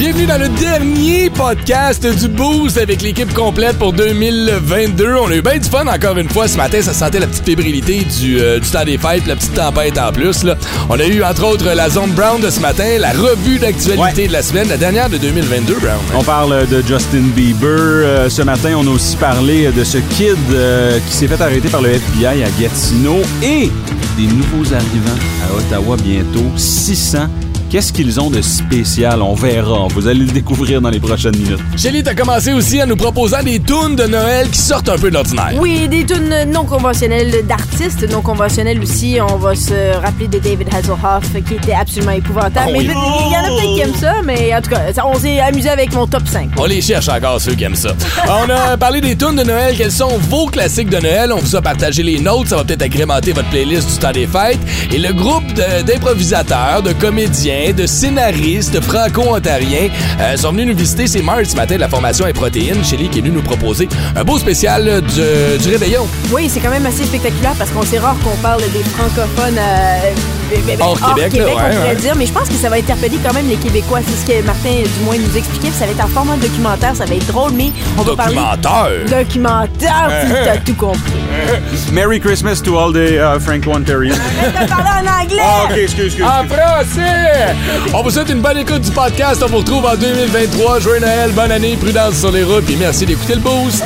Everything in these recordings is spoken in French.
Bienvenue dans le dernier podcast du Boost avec l'équipe complète pour 2022. On a eu bien du fun encore une fois ce matin. Ça sentait la petite fébrilité du, euh, du temps des fêtes, la petite tempête en plus. Là. On a eu entre autres la zone Brown de ce matin, la revue d'actualité Ouais. de la semaine, la dernière de 2022, Brown. On parle de Justin Bieber. Euh, ce matin, on a aussi parlé de ce kid euh, qui s'est fait arrêter par le FBI à Gatineau et des nouveaux arrivants à Ottawa bientôt. 600. Qu'est-ce qu'ils ont de spécial? On verra. Vous allez le découvrir dans les prochaines minutes. Shelly, t'as commencé aussi en nous proposant des tunes de Noël qui sortent un peu de l'ordinaire. Oui, des tunes non conventionnelles d'artistes, non conventionnelles aussi. On va se rappeler de David Hasselhoff qui était absolument épouvantable. Oh mais oui. il y en a peut-être qui aiment ça, mais en tout cas, on s'est amusé avec mon top 5. On les cherche encore, ceux qui aiment ça. On a parlé des tunes de Noël. Quels sont vos classiques de Noël? On vous a partagé les nôtres. Ça va peut-être agrémenter votre playlist du temps des fêtes. Et le groupe de- d'improvisateurs, de, comédiens, de scénaristes franco-ontariens euh, sont venus nous visiter. C'est Mars ce matin de la formation et protéines. Shelly qui est venu nous proposer un beau spécial euh, du, du réveillon. Oui, c'est quand même assez spectaculaire parce qu'on sait rare qu'on parle des francophones euh, ben, ben, Hors Québec, là, on pourrait ouais. dire. Mais je pense que ça va interpeller quand même les Québécois. C'est ce que Martin, du moins, nous expliquait. Puis Ça va être en format documentaire. Ça va être drôle, mais on va parler... Documentaire? Documentaire, tu t'as tout compris. Merry Christmas to all the uh, Franco-Ontarians. T'as parlé en anglais! Ah, OK, excuse, excuse. En français! On vous souhaite une bonne écoute du podcast. On vous retrouve en 2023. Joyeux Noël, bonne année, prudence sur les routes. Puis merci d'écouter le boost.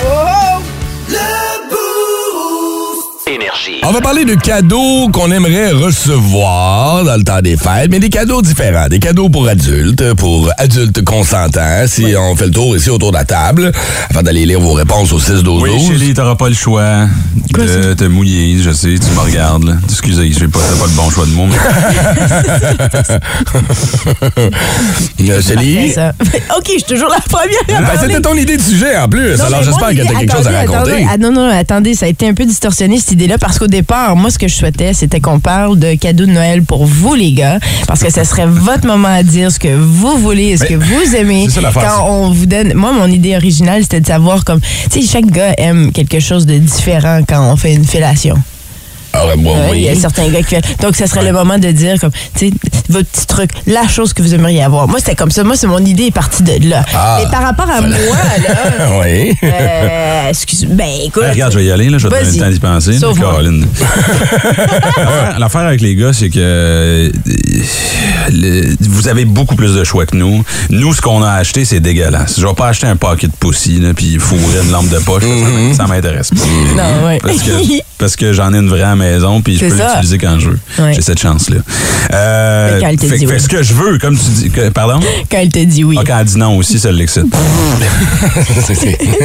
Énergie. On va parler de cadeaux qu'on aimerait recevoir dans le temps des fêtes, mais des cadeaux différents. Des cadeaux pour adultes, pour adultes consentants, si on fait le tour ici autour de la table, avant d'aller lire vos réponses au 6 12 Oui, 12 Chélie, t'auras pas le choix de te mouiller. Je sais, tu me regardes. là. Excusez, j'ai pas, pas le bon choix de mots. mais- Euh. OK, je suis toujours la première à Ben, c'était ton idée de sujet en plus. Non, Alors j'espère que t'as quelque chose à raconter. attendez, Ah non, non, attendez, ça a été un peu distorsionné cette idée-là parce qu'au départ, moi, ce que je souhaitais, c'était qu'on parle de cadeaux de Noël pour vous, les gars, parce que ce serait votre moment à dire ce que vous voulez, ce Mais- que vous aimez. ça Quand on vous donne. Moi, mon idée originale, c'était de savoir comme. Tu sais, chaque gars aime quelque chose de différent quand on fait une fellation. Ah ouais, moi, Ouais, oui. Il y a certains gars qui Donc, ce serait le moment de dire, comme, tu sais, votre petit truc, la chose que vous aimeriez avoir. Moi, c'était comme ça. Moi, c'est mon idée est partie de là. Ah. Mais par rapport à moi, là. oui. Euh, excuse, ben écoute. Ah, regarde, je vais y aller, là, je vais te donner le temps d'y penser. Caroline. L'affaire- L'affaire avec les gars, c'est que euh, le- vous avez beaucoup plus de choix que nous. Nous, ce qu'on a acheté, c'est dégueulasse. Je vais pas acheter un paquet de là, puis fourrer une lampe de poche. ça- Ça, m'intéresse pas. Non, ouais. Parce que, parce que j'en ai une vraie à la maison, puis je peux l'utiliser quand je veux. Ouais. J'ai cette chance-là. Euh, Mais quand elle te fait, dit fait oui. ce que je veux, comme tu dis. que- pardon? Quand elle te dit oui. Ah, quand elle dit non aussi, ça l'excite.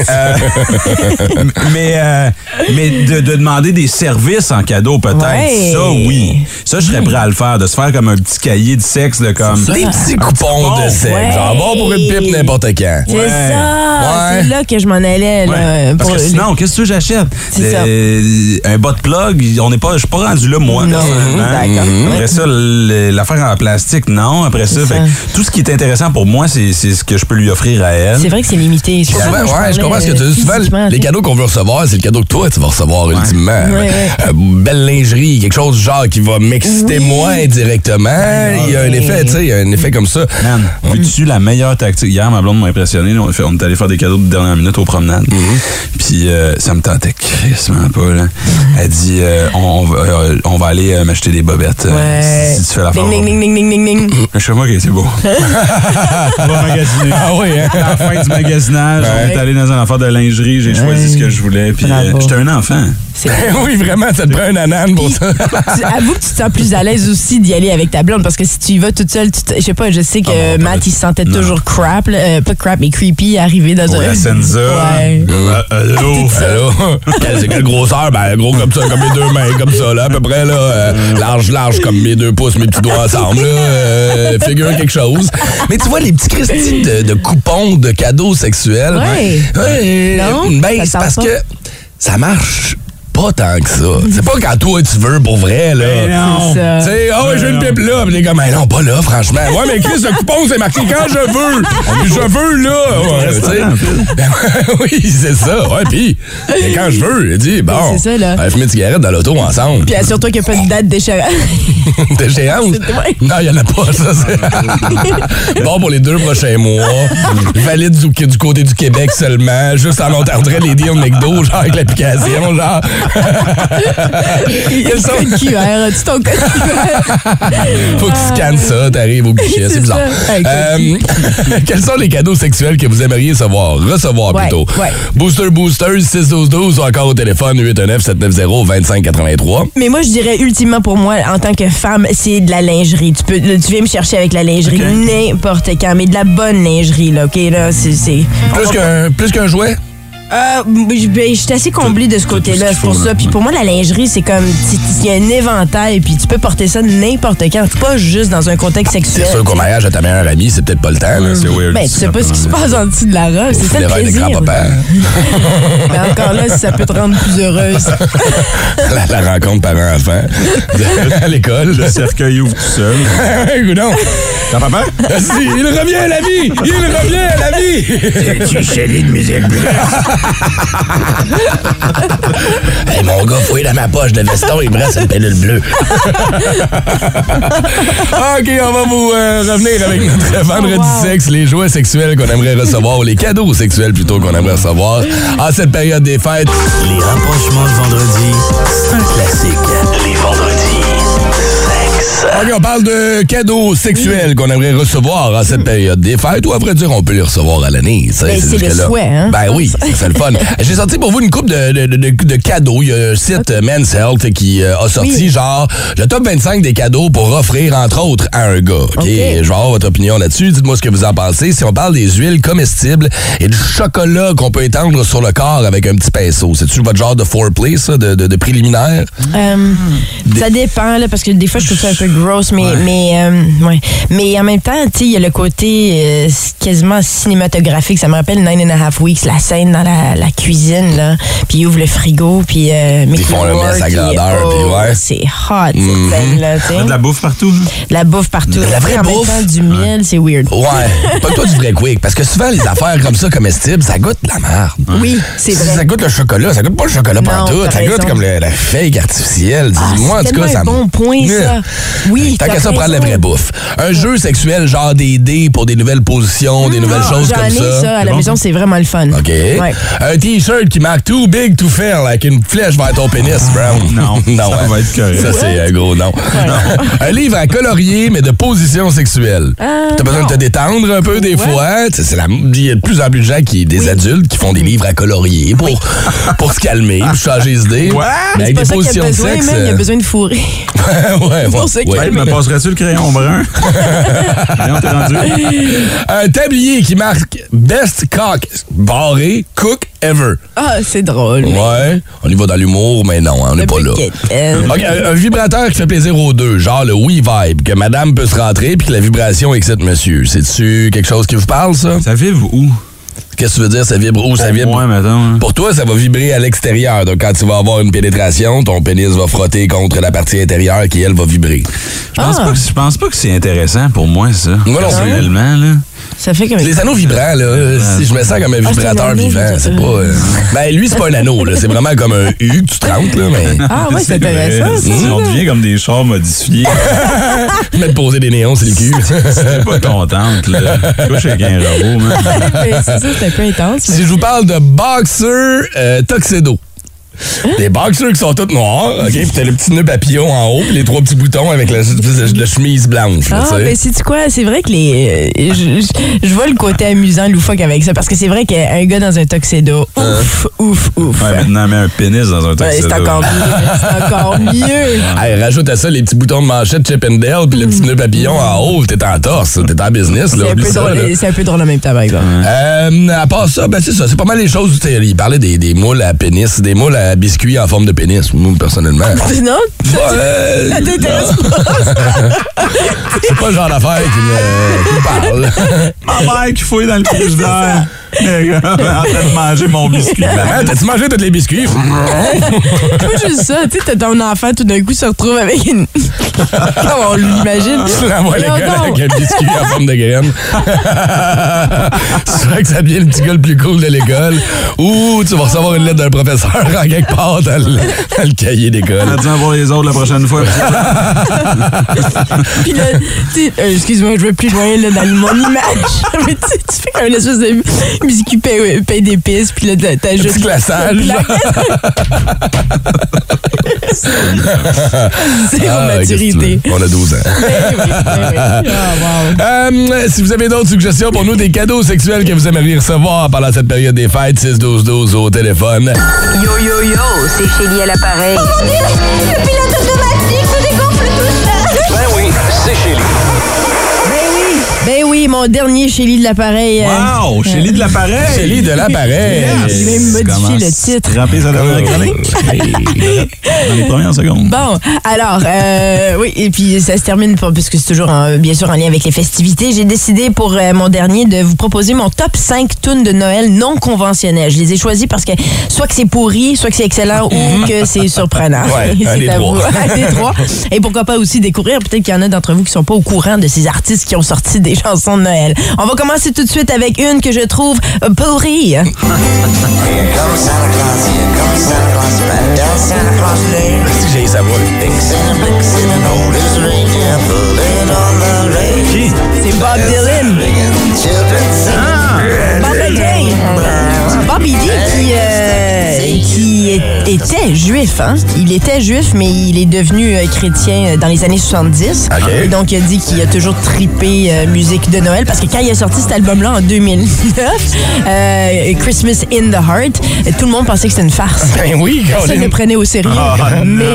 Euh, mais euh, mais de, de demander des services en cadeau, peut-être, Ouais. ça, oui. Ça, je serais prêt à le faire, de se faire comme un petit cahier de sexe, de comme. Des petits coupons de sexe. Ouais. Genre bon pour une pipe n'importe quand. C'est Ouais. ça. Ouais. C'est là que je m'en allais. Là, Ouais. Parce que sinon, qu'est-ce que j'achète? Euh, Un bas de plug, on n'est pas, je suis pas rendu là, moi. Non, d'accord. Après ça, l'affaire en plastique, non. Après ça, fait que tout ce qui est intéressant pour moi, c'est ce que je peux lui offrir à elle. C'est vrai que c'est limité. Souvent, je comprends ce que tu euh, dis. Souvent, les cadeaux qu'on veut recevoir, c'est le cadeau que toi, tu vas recevoir ultimement. Euh, belle lingerie, quelque chose genre qui va m'exciter moins directement. Il y a un effet, tu sais, il y a un effet comme ça. Man, veux-tu la meilleure tactique? Hier, ma blonde m'a impressionné. On, fait- on est allé faire des cadeaux de dernière minute aux promenades. Puis euh, ça me tentait crissement pas. Là. Elle dit euh, on, on va, euh, on va aller euh, m'acheter des bobettes. Ouais. si, si tu fais la Ding, ding, ding, ding, ding, ding, ding. Je sais pas, ok, c'est beau. on va magasiner. Ah oui, hein? À la fin du magasinage, on est allé dans un affaire de lingerie, j'ai choisi ce que je voulais. Puis euh, j'étais un enfant. Oui, vraiment, ça te prend un anane pour ça. Tu- Avoue que tu te sens plus à l'aise aussi d'y aller avec ta blonde parce que si tu y vas toute seule, tu te- je sais pas, je sais que Ah non, Matt il se sentait non. toujours crap, là, euh, pas crap mais creepy arrivé dans un la Senza. Ouais. Euh, allô? Allô? Quelle- C'est quelle grosseur? Ben, gros comme ça, comme mes deux mains, comme ça, là, à peu près, là. euh, large, large, comme mes deux pouces, mes petits doigts ensemble, là. euh, figure quelque chose. Mais tu vois, les petits Christy de, de coupons de cadeaux sexuels. Ouais. Ouais, Non? Ben, Ça c'est te parce que ça marche pas tant que ça. C'est pas quand toi tu veux pour vrai, là. non. C'est ça. Tu sais, ah ouais, j'ai une pipe là. Puis t'es comme, mais non, pas là, franchement. Ouais, mais Chris, le coupon, c'est marqué quand je veux. Puis je veux là. Ouais, tu sais. Ben, oui, c'est ça. Ouais, puis, quand je veux, il dit, bon. c'est ça, là. On va fumer une cigarette dans l'auto ensemble. Puis assure-toi qu'il n'y a pas de date d'échéance. D'échéance? C'est- ouais. Non, il n'y en a pas, ça. c'est- bon, pour les deux prochains mois. Valide du, du côté du Québec seulement. Juste en entendrait les deals McDo, genre avec l'application, genre. Code QR, as-tu ton code QR? Faut que tu scannes ça, t'arrives au guichet, c'est bizarre. Euh, quels sont les cadeaux sexuels que vous aimeriez savoir, recevoir Ouais, plutôt? ouais. Booster Boosters 612 ou encore au téléphone 819 790 2583. Mais moi, je dirais ultimement pour moi, en tant que femme, c'est de la lingerie. Tu, peux, tu viens me chercher avec la lingerie n'importe quand, mais de la bonne lingerie, là, OK? Là, c'est. c'est- Plus qu'un plus qu'un jouet? Euh, je ben, je suis assez comblée de ce côté-là, c'est pour ça. Puis pour moi, la lingerie, c'est comme. Il y a un éventail, puis tu peux porter ça n'importe quand, pas juste dans un contexte sexuel. C'est sûr qu'au mariage de ta meilleure amie, c'est peut-être pas le temps. là. C'est weird. Ben, tu sais pas ce qui se passe en dessous de la robe, c'est ça le plaisir. grand-papa. Mais encore là, si ça peut te rendre plus heureuse. la, la rencontre parent-enfant à l'école. Le cercueil ouvre tout seul. Goudon. T'as papa? Si, il revient à la vie! Il revient à la vie! Tu chélis de musique Hey, mon gars, fouille dans ma poche de veston, il me reste une pilule bleue. OK, on va vous euh, revenir avec notre vendredi wow. sexe, les jouets sexuels qu'on aimerait recevoir, ou les cadeaux sexuels plutôt qu'on aimerait recevoir en cette période des fêtes. Les rapprochements de vendredi, c'est un classique. Les vendredis, on parle de cadeaux sexuels qu'on aimerait recevoir en cette période des fêtes, ou à vrai dire, on peut les recevoir à l'année. Ben, c'est le souhait, hein? Ben oui, c'est le fun. J'ai sorti pour vous une coupe de, de, de- de cadeaux. Il y a un site Men's Health qui euh, a sorti Oui. genre le top 25 des cadeaux pour offrir, entre autres, à un gars. OK? OK. Je vais avoir votre opinion là-dessus. Dites-moi ce que vous en pensez. Si on parle des huiles comestibles et du chocolat qu'on peut étendre sur le corps avec un petit pinceau, c'est-tu votre genre de foreplay, ça, de, de, de préliminaire? Euh, ça dépend, là, parce que des fois, je trouve ça un peu gross, mais, mais, euh, ouais. mais en même temps, il y a le côté euh, quasiment cinématographique. Ça me rappelle Nine and a Half Weeks, la scène dans la, la cuisine, là. Puis ils ouvrent le frigo, puis euh, Mickey font le mess à grandeur, oh, puis ouais. C'est hot, cette scène-là, tu sais. De la bouffe partout. là. La bouffe partout. De la vraie en bouffe? même temps, du miel, c'est weird. Ouais. pas toi du vrai quick. Parce que souvent, les affaires comme ça, comestibles, ça goûte de la merde. Oui, c'est Ça vrai. goûte le chocolat, ça goûte pas le chocolat Non, partout, ça goûte comme le- la fake artificielle. Ah, Dis-moi, en c'est tout cas, ça un me- bon point, ça. Oui, Tant t'as qu'à ça, prendre la vraie bouffe. Un jeu sexuel, genre des dés pour des nouvelles positions, des nouvelles Ah, choses J'en comme ai ça. ça à la bon, maison, c'est vraiment le fun. OK. Ouais. Un t-shirt qui marque Too Big to Fail avec une flèche vers ton pénis, Brown. Non, non ça hein. va être correct. Ça, c'est un gros non. un livre à colorier, mais de position sexuelle. Euh, T'as besoin de te détendre un peu des fois. La- Il y a de plus en plus de gens, qui, des adultes, qui font des livres à colorier pour, pour se calmer, pour changer les idées. Ouais. Mais avec des positions a de sexe. Il a euh, besoin de fourrer. ouais, ouais, me passerais-tu le crayon brun? Voyons, t'es rendu. Un tablier qui marque Best Cock barré Cook Ever. Ah, c'est drôle. Ouais, on y va dans l'humour, mais non, hein, on n'est pas là. Ok, un, un vibrateur qui fait plaisir aux deux, genre le Wii Vibe, que madame peut se rentrer puis que la vibration excite monsieur. C'est-tu quelque chose qui vous parle, ça? Ça vibre où? Qu'est-ce que tu veux dire, ça vibre où? Ça vibre? Mettons. hein. Pour toi, ça va vibrer à l'extérieur. Donc, quand tu vas avoir une pénétration, ton pénis va frotter contre la partie intérieure qui, elle, va vibrer. Je pense, Ah. pas que, je pense pas que c'est intéressant pour moi, ça. Moi non plus. Personnellement, là. Ça fait comme. Les anneaux vibrants, là, si je me sens comme un Ah, vibrateur un vivant, je- c'est pas... euh, Ben, lui, c'est pas un anneau, là. C'est vraiment comme un U que tu te rentres, là, mais... Ah, ouais, c'est intéressant, ça. Si on devient comme des chars modifiés, Mettre poser des néons, c'est le cul. t'es pas contente, là. Couche avec un robot, man. Mais c'est ça, c'est un peu intense. Si je vous parle de boxer euh, tuxedo. Hein? Des boxers qui sont tous noirs, OK? Puis t'as le petit nœud papillon en haut, puis les trois petits boutons avec la, la chemise blanche, Ah, mais c'est quoi? C'est vrai que les. euh, je, je- je vois le côté amusant, loufoque avec ça, parce que c'est vrai qu'un gars dans un tuxedo, ouf, ouf, ouf. Ouais, maintenant, mets un pénis dans un Ouais, taxi. c'est encore mieux. C'est encore mieux. Hey, rajoute à ça les petits boutons de manchette Chip and Dale, puis le petit nœud papillon en haut, t'es en torse, t'es en business, là, C'est un, peu ça, drôle, là. c'est un peu drôle en même temps, par exemple. Euh, à part ça, ben c'est ça, c'est pas mal les choses. Il parlait des, des moules à pénis, des moules à biscuits en forme de pénis, moi, personnellement. Non? Ouais, Ça t'intéresse pas? c'est pas le genre d'affaire qui me, qui me parle. Ma mère qui fouille dans le frigidaire. en train de manger mon biscuit. Maman, t'as-tu mangé tous les biscuits? Pas juste ça, tu sais, t'as ton enfant tout d'un coup se retrouve avec une. On l'imagine? Tu l'envoies à Et l'école encore. avec un biscuit en forme de graine. Vrai que ça devient le petit gars le plus cool de l'école. Ou tu vas recevoir une lettre d'un professeur en quelque part dans le, dans le cahier d'école. Attends pour les autres la prochaine fois. Puis là, tu sais, euh, excuse-moi, je vais plus loin là, dans mon image. Mais tu sais, tu fais comme une espèce de biscuit pain, pain d'épices, puis là, juste. Petit glaçage. Zéro Ah, maturité. On a 12 ans. Eh oui, eh oui. Wow. Euh, si vous avez d'autres suggestions pour nous, des cadeaux sexuels que vous aimeriez recevoir pendant cette période des fêtes, 6-12-12 au téléphone. Yo yo yo, c'est Chélie à l'appareil. Le pilote automatique se dégonfle tout seul. Ben oui, c'est Chélie. Ben oui, ben oui, mon dernier Shelly de l'appareil. euh, Wow! Chélie de l'appareil! Chélie de l'appareil. J'ai même modifié le titre. Ramper sa dernière chronique? Dans les premières secondes. Bon, alors, euh, oui, et puis ça se termine, pas- parce que c'est toujours en- bien sûr en lien avec les festivités. J'ai décidé pour euh, mon dernier de vous proposer mon top 5 tunes de Noël non conventionnelles. Je les ai choisis parce que soit que c'est pourri, soit que c'est excellent ou que c'est surprenant. Ouais, un c'est des à trois. vous. Un des trois. Et pourquoi pas aussi découvrir, peut-être qu'il y en a d'entre vous qui sont pas au courant de ces artistes qui ont sorti des chansons de Noël. On va commencer tout de suite avec une que je trouve euh, pourrie. Était juif. Hein? Il était juif, mais il est devenu euh, chrétien dans les années 70. OK. Et donc, il a dit qu'il a toujours tripé euh, musique de Noël parce que quand il a sorti cet album-là en 2009, euh, Christmas in the Heart, euh, tout le monde pensait que c'était une farce. Ben oui, Personne ne le prenait au sérieux. mais,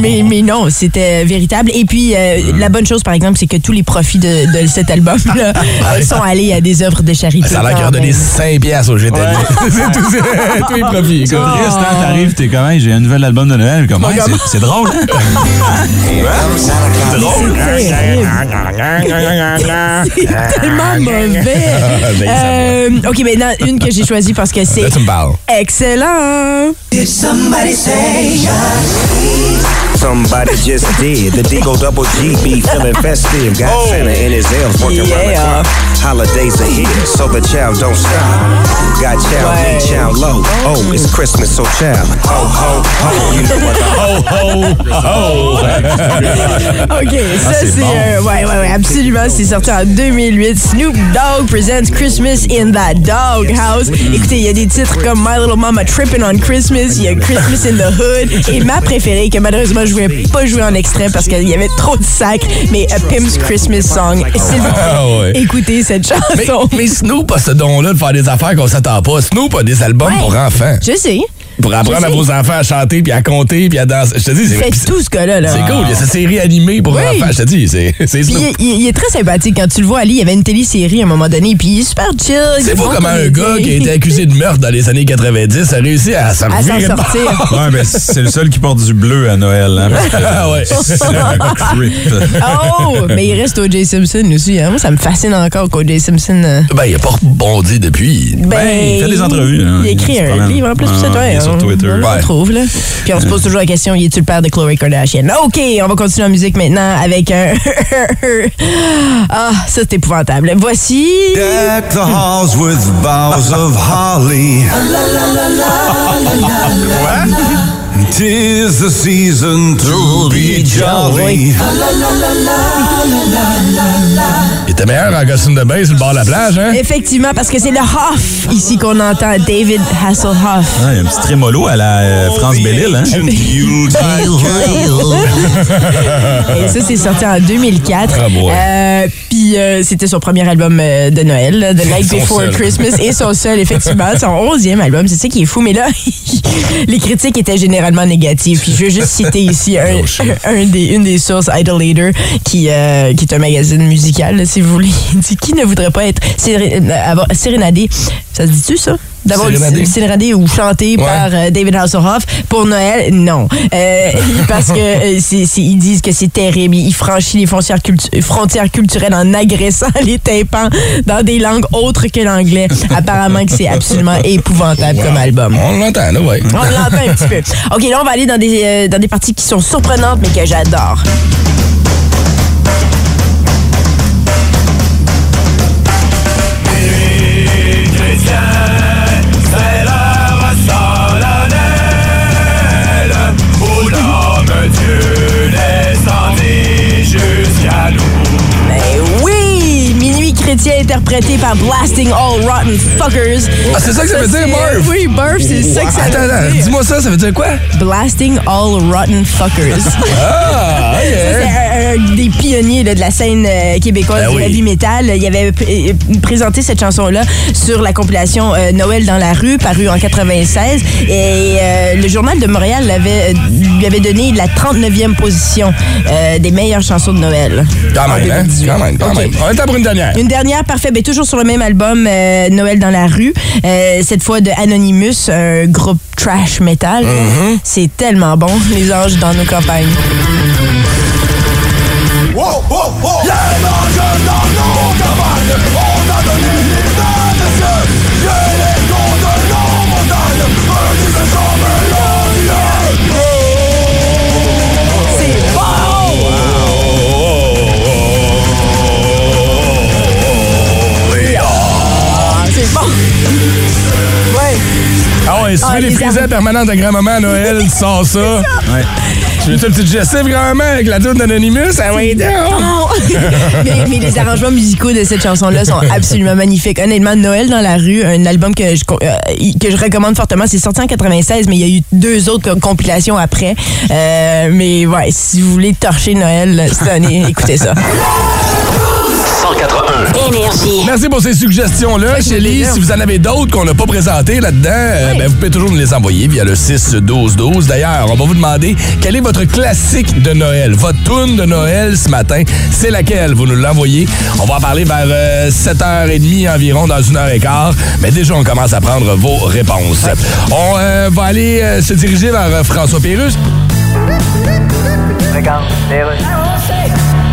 mais, mais non, c'était véritable. Et puis, euh, la bonne chose, par exemple, c'est que tous les profits de, de cet album-là euh, sont allés à des œuvres de charité. Ça a l'air qu'il a donné même. 5 piastres au GTL. c'est tout, c'est tous les profits. Triste, hein? T'arrives, t'es comme, Hey, j'ai un nouvel album de Noël. Comme, Ouais, c'est- c'est drôle, hein? C'est tellement mauvais. Ben, Euh, OK, maintenant, une que j'ai choisie parce que c'est Là, tu me parles. Excellent. Somebody just did. The Digo Double G be feeling festive. Got Santa in his elves working around the Yeah. Holidays are here, so the child don't stop. Got child high, child low. Oh, it's Christmas, so child. Ho, ho, ho. You know what the Oh, oh, OK, ça, c'est c'est... bon. euh, ouais, ouais, ouais, absolument. C'est sorti en 2008. Snoop Dogg presents Christmas in that Dog House. Écoutez, il y a des titres comme My Little Mama Trippin' on Christmas, il y a Christmas in the Hood, et ma préférée, que malheureusement, je ne voulais pas jouer en extrait parce qu'il y avait trop de sacs, mais A Pimp's Christmas Song. S'il vous plaît, Ah écoutez cette Mais, chanson. mais Snoop a ce don-là de faire des affaires qu'on s'attend pas. Snoop a des albums Ouais. pour enfants. Je sais. Pour apprendre à vos enfants à chanter, puis à compter, puis à danser. Je te dis, c'est Faites tout ce gars-là. Là. c'est cool. Il y a cette série animée pour Oui. enfants. Je te dis, c'est il, il- il est très sympathique. Quand tu le vois aller, il y avait une télésérie à un moment donné, puis il est super chill. il C'est fou bon comment un gars qui a été accusé de meurtre dans les années 90 a réussi à s'en sortir. Ouais, mais c'est le seul qui porte du bleu à Noël, hein? parce que Ah ouais. C'est un creep. Oh! Mais il reste O.J. Simpson aussi. Hein? Moi, ça me fascine encore qu'O.J. Simpson. euh, Ben, il a pas rebondi depuis. Ben, il fait des entrevues, hein. Il écrit un livre en plus, c'est ça, est sur on- Twitter. On le retrouve, là. Puis on se pose toujours la question, y est-tu le père de Khloe Kardashian? OK, on va continuer en musique maintenant avec un... ah, ça, c'est épouvantable. Voici... Deck the halls with boughs of holly. Tis the season to be jolly. Il était meilleur en costume de bain sur le bord de la plage, hein? Effectivement, parce que c'est le Hoff ici qu'on entend, David Hasselhoff. Ah, il y a un petit trémolo à la euh, France Belle-Île, hein? Et ça, c'est sorti en 2004. Ah. Euh, Puis euh, c'était son premier album euh, de Noël, là, The Night Before seul. Christmas, et son seul, effectivement, son onzième album. C'est ça qui est fou. Mais là, les critiques étaient généralement négatives. Puis je veux juste citer ici un, Oh, des, une des sources, Idolator, qui, euh, qui est un magazine musical, là, si vous il dit, qui ne voudrait pas être euh, sérénadé, ça se dit-tu ça? D'avoir Sérénadé? ou chanté Ouais. par euh, David Hasselhoff pour Noël, non. Euh, parce que ils disent que c'est terrible. Il franchit les frontières, cultu- frontières culturelles en agressant les tympans dans des langues autres que l'anglais. Apparemment que c'est absolument épouvantable comme album. On l'entend, là, ouais. On l'entend un petit peu. OK, là, on va aller dans des, euh, dans des parties qui sont surprenantes, mais que j'adore. Chrétien interprété par Blasting All Rotten Fuckers. Ah, c'est ça que ça veut dire, Murph? Oui, Murph, c'est ça que ça Attends, veut attends, dire. dis-moi ça, ça veut dire quoi? Blasting All Rotten Fuckers. Ah, Ça, c'est des pionniers là, de la scène euh, québécoise Ben du oui. heavy metal. Il avait euh, présenté cette chanson-là sur la compilation euh, Noël dans la rue, parue en 96. Et euh, le Journal de Montréal l'avait, lui avait donné la 39e position des meilleures chansons de Noël. Quand même, hein? 2018. Quand même, quand OK. même. On est temps pour une dernière. Une dernière, parfait. Ben, toujours sur le même album, euh, Noël dans la rue. Euh, cette fois de Anonymous, un groupe trash metal. Mm-hmm. C'est tellement bon, les anges dans nos campagnes. C'est Ah ouais, si tu Ah, veux les les frisets ar- permanents de grand-maman à Noël, tu sors ça. Ouais. Tu veux un petit digestif grand-maman avec la tune d'Anonymous? Ah oui. Non! mais, mais les arrangements musicaux de cette chanson-là sont absolument magnifiques. Honnêtement, Noël dans la rue, un album que je, euh, que je recommande fortement. C'est sorti en 96, mais il y a eu deux autres co- compilations après. Euh, mais ouais, si vous voulez torcher Noël cette année, écoutez ça. 181. Énergie. Merci pour ces suggestions-là. Plaisir. si vous en avez d'autres qu'on n'a pas présentées là-dedans, euh, ben, vous pouvez toujours nous les envoyer via le 6-12-12. D'ailleurs, on va vous demander quel est votre classique de Noël, votre tune de Noël ce matin. C'est laquelle? Vous nous l'envoyez. On va en parler vers euh, 7h30 environ, dans une heure et quart. Mais déjà, on commence à prendre vos réponses. On euh, va aller euh, se diriger vers euh, François Pérus. Je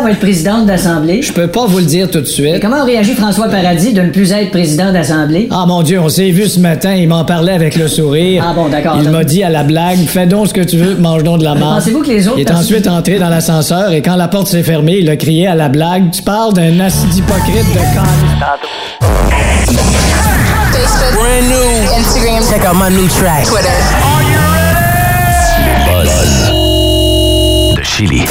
va être présidente d'Assemblée? Je peux pas vous le dire tout de Et suite. comment réagit François Paradis de ne plus être président d'Assemblée? Ah mon Dieu, on s'est vu ce matin, il m'en parlait avec le sourire. Ah bon, d'accord. Il m'a dit à la blague, fais donc ce que tu veux, mange donc de la marde. Pensez-vous que les autres Il est ensuite entré dans l'ascenseur et quand la porte s'est fermée, il a crié à la blague, tu parles d'un acide hypocrite de con. Brand new. Instagram. Check out my new track. Twitter. Chili.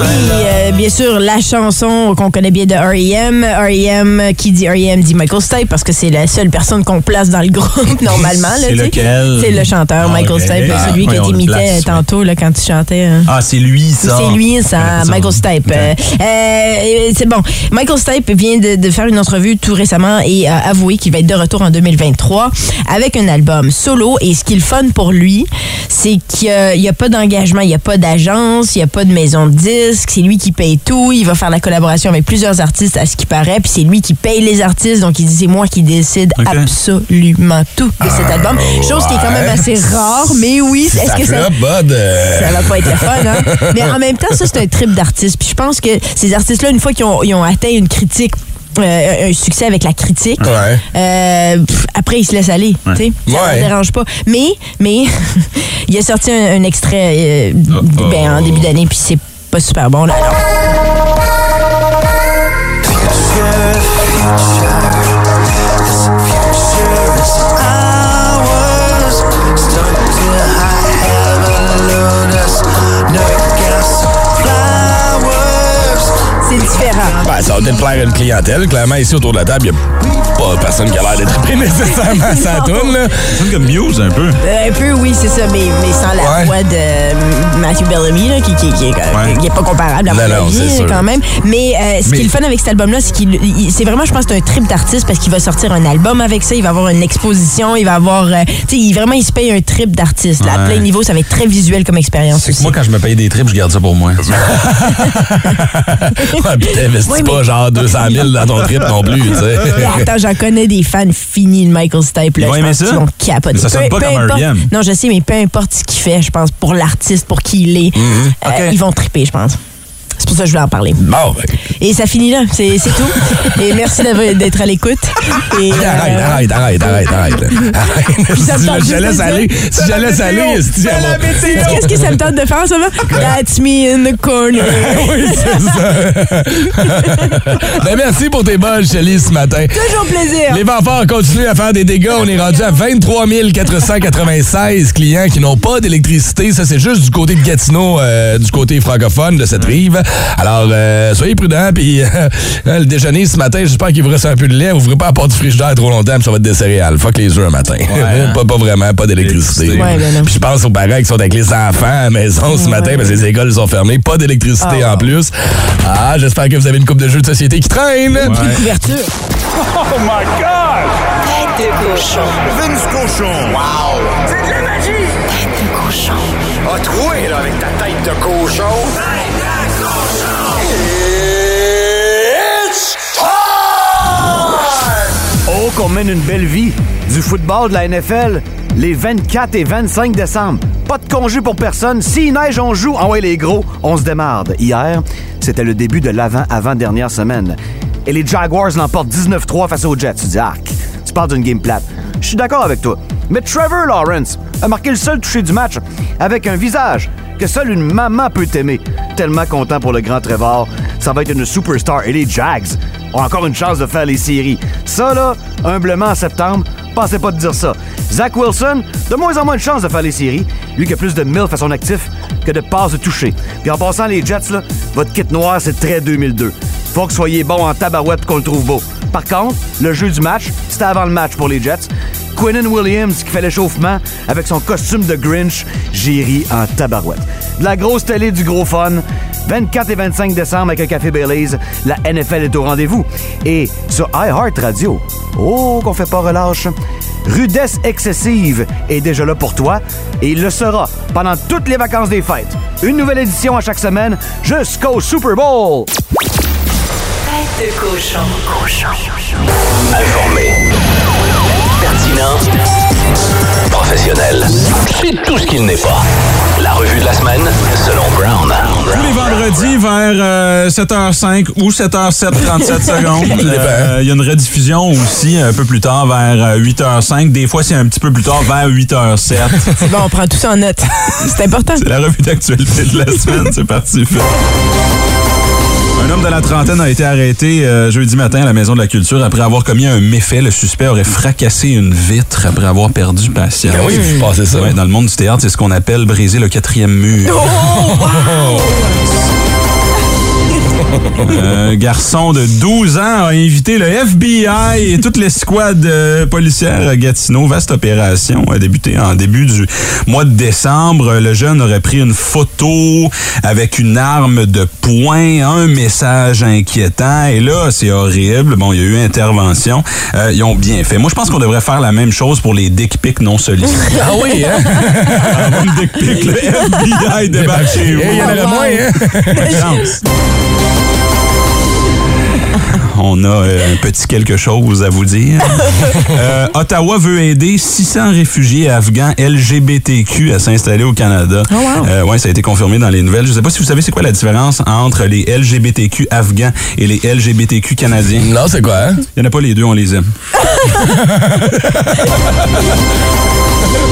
Oui, euh, bien sûr, la chanson qu'on connaît bien de R.E.M. R.E.M. qui dit R.E.M. dit Michael Stipe parce que c'est la seule personne qu'on place dans le groupe normalement. C'est lequel? C'est le chanteur Ah, Michael ok. Stipe, Ah, celui qui oui, place, ouais. tantôt là, quand tu chantais. hein. Ah, c'est lui, ça. C'est lui, ça. Michael Stipe. Euh, euh, c'est bon. Michael Stipe vient de, de faire une entrevue tout récemment et a avoué qu'il va être de retour en 2023 avec un album solo. Et ce qui est le fun pour lui, c'est qu'il n'y a, pas d'engagement, il n'y a pas d'agence, il n'y a pas de maison de disques. C'est lui qui paye tout. Il va faire la collaboration avec plusieurs artistes à ce qui paraît. Puis c'est lui qui paye les artistes. Donc il dit c'est moi qui décide absolument tout de cet album. Chose qui est quand même assez rare. Mais oui, est-ce Ça que ça... Ça va pas être le fun, hein? Mais en même temps, ça, c'est un trip d'artiste. Puis je pense que ces artistes-là, une fois qu'ils ont, ils ont atteint une critique, euh, un succès avec la critique, Ouais. euh, pff, après, ils se laissent aller. tu sais? Ça Ouais. ne dérange pas. Mais, mais il a sorti un, un extrait euh, ben, en début d'année, puis c'est pas super bon, là, C'est différent. Ben, ça va peut-être plaire à une clientèle. Clairement, ici autour de la table, pas personne qui a l'air d'être trippé nécessairement sa toune, là. C'est comme Muse, un peu. Euh, un peu, oui, c'est ça, mais, mais sans la Ouais. voix de Matthew Bellamy, là, qui, qui, qui, est- qui est pas comparable à mon non, c'est avis, sûr. quand même. Mais euh, ce Mais- qui est le fun avec cet album-là, c'est qu'il il- c'est vraiment, je pense, c'est un trip d'artiste parce qu'il va sortir un album avec ça, il va avoir une exposition, il va avoir, euh, tu sais, il- vraiment, il se paye un trip d'artiste. là. À Ouais. plein niveau, ça va être très visuel comme expérience C'est que aussi. moi, quand je me paye des trips, je garde ça pour moi. Ouais, puis t'investis Oui, mais- pas genre 200 000 dans ton trip non plus, tu sais. Mais attends, j'en connais des fans finis de Michael Stipe. Ils vont aimer ça? qu'ils vont capoter. Ça sonne pas comme importe- R.E.M.. Non, je sais, mais peu importe ce qu'il fait, je pense, pour l'artiste, pour qui il est, Mhm. euh, ils vont triper, je pense. C'est pour ça que je voulais en parler. Bon, ben. Et ça finit là, c'est tout. Et merci d'être à l'écoute. Et, Arrête, euh, arrête, arrête, arrête, arrête. Arrête. Ça me Si tente je laisse aller, si je laisse aller, Qu'est-ce que ça me tente de faire en ce moment? That's me in the corner. oui, c'est ça. ben, merci pour tes balles, Shelly, ce matin. Toujours plaisir. Les fanfares continuent à faire des dégâts. On est rendu à 23 496 clients qui n'ont pas d'électricité. Ça, c'est juste du côté de Gatineau, euh, du côté francophone de cette rive. Alors, euh, soyez prudents. Puis, euh, le déjeuner ce matin, j'espère qu'il vous reste un peu de lait. Ouvrez pas la porte du frigidaire trop longtemps, puis ça va être des céréales. Fuck les œufs un matin. pas, pas vraiment, pas d'électricité. Ouais, ben non. Puis je pense aux parents qui sont avec les enfants à la maison ce matin parce que les écoles sont fermées. Pas d'électricité Ah. en plus. Ah, j'espère que vous avez une coupe de jeux de société qui traîne. Une couverture. Oh my God! Tête de cochon. Vince cochon. Wow! C'est de la magie! Tête de cochon. A troué, là, avec ta tête de cochon. Qu'on mène une belle vie. Du football de la NFL, les 24 et 25 décembre. Pas de congé pour personne. S'il neige, on joue. Ah ouais, les gros, on se démarde. Hier, c'était le début de l'avant-avant-dernière semaine. Et les Jaguars l'emportent 19-3 face aux Jets. Tu dis, arc, tu parles d'une game plate. Je suis d'accord avec toi. Mais Trevor Lawrence a marqué le seul touché du match avec un visage que seule une maman peut aimer. Tellement content pour le grand Trevor. Ça va être une superstar. Et les Jags ont encore une chance de faire les séries. Ça, là, humblement en septembre, pensez pas de dire ça. Zach Wilson, de moins en moins de chances de faire les séries. Lui qui a plus de milf à son actif que de passes de toucher. Puis en passant les Jets, là, votre kit noir, c'est très 2002. Faut que soyez bon en tabarouette qu'on le trouve beau. Par contre, le jeu du match, c'était avant le match pour les Jets. Quinnen Williams qui fait l'échauffement avec son costume de Grinch, j'ai ri en tabarouette. De la grosse télé, du gros fun. 24 et 25 décembre avec un café Baileys, la NFL est au rendez-vous. Et sur iHeart Radio, oh qu'on fait pas relâche. Rudesse excessive est déjà là pour toi et il le sera pendant toutes les vacances des fêtes. Une nouvelle édition à chaque semaine jusqu'au Super Bowl. Tête de cochon. Cochon. Informé. Pertinent. Professionnel. C'est tout ce qu'il n'est pas. La revue de la semaine, selon Brown. Tous les vendredis vers euh, 7h05 ou 7h07, 37 secondes. Euh, Il y a une rediffusion aussi un peu plus tard vers euh, 8h05. Des fois, c'est un petit peu plus tard vers 8h07. C'est bon, on prend tout ça en note. C'est important. C'est la revue d'actualité de la semaine. C'est parti. fait. Un homme de la trentaine a été arrêté euh, jeudi matin à la Maison de la Culture après avoir commis un méfait. Le suspect aurait fracassé une vitre après avoir perdu patience. Ben oui, passé ça. Ouais, dans le monde du théâtre, c'est ce qu'on appelle briser le quatrième mur. Un garçon de 12 ans a invité le FBI et toute l'escouade euh, policière à Gatineau. Vaste opération a débuté en début du mois de décembre. Le jeune aurait pris une photo avec une arme de poing, un message inquiétant. Et là, c'est horrible. Bon, il y a eu intervention. Euh, ils ont bien fait. Moi, je pense qu'on devrait faire la même chose pour les dick pics non sollicités. Ah oui, hein? Une dick pic, le FBI débarque chez vous. Eh, Il y en aurait moins, hein? On a euh, un petit quelque chose à vous dire. Euh, Ottawa veut aider 600 réfugiés afghans LGBTQ à s'installer au Canada. Euh, ouais, ça a été confirmé dans les nouvelles. Je sais pas si vous savez c'est quoi la différence entre les LGBTQ afghans et les LGBTQ canadiens? Non, c'est quoi, hein? Il n'y en a pas les deux, on les aime.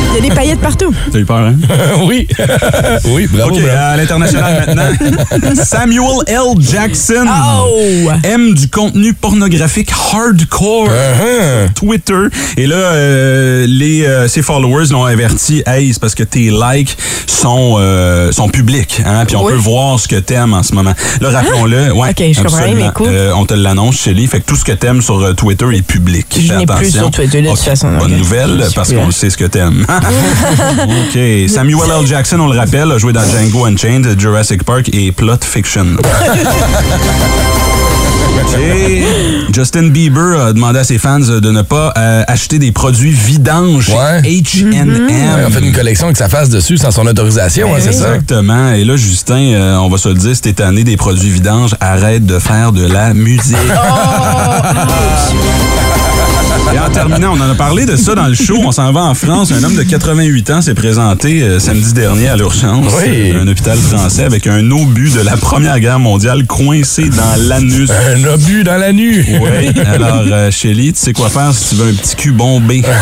Il y a des paillettes partout. T'as eu peur, hein? oui. oui, bravo. OK, bravo. à l'international maintenant. Samuel L. Jackson Oh! aime du contenu pornographique hardcore sur Twitter. Et là, euh, les, euh, ses followers l'ont averti, hey, c'est parce que tes likes sont, euh, sont publics. Hein? Puis on Oui. peut voir ce que t'aimes en ce moment. Là, rappelons-le. Ouais, Ok, je comprends, absolument. mais cool. Euh, on te l'annonce, Shelly. Fait que tout ce que t'aimes sur euh, Twitter est public. Je n'ai plus attention. sur Twitter, de toute façon, Bonne nouvelle, parce qu'on sait ce que t'aimes. OK. Samuel L. Jackson, on le rappelle, a joué dans Django Unchained, Jurassic Park et Plot Fiction. Et Justin Bieber a demandé à ses fans de ne pas euh, acheter des produits vidanges Ouais. H&M. Ouais, on fait une collection avec sa face dessus sans son autorisation, hein, c'est ça? Exactement. Et là, Justin, euh, on va se le dire, cette année des produits vidanges, arrête de faire de la musique. Et en terminant, on en a parlé de ça dans le show. On s'en va en France. Un homme de 88 ans s'est présenté euh, samedi dernier à l'urgence. Oui. Un hôpital français avec un obus de la Première Guerre mondiale coincé dans l'anus. Un obus dans la nuit. Oui. Alors, euh, Shelly, tu sais quoi faire si tu veux un petit cul bombé?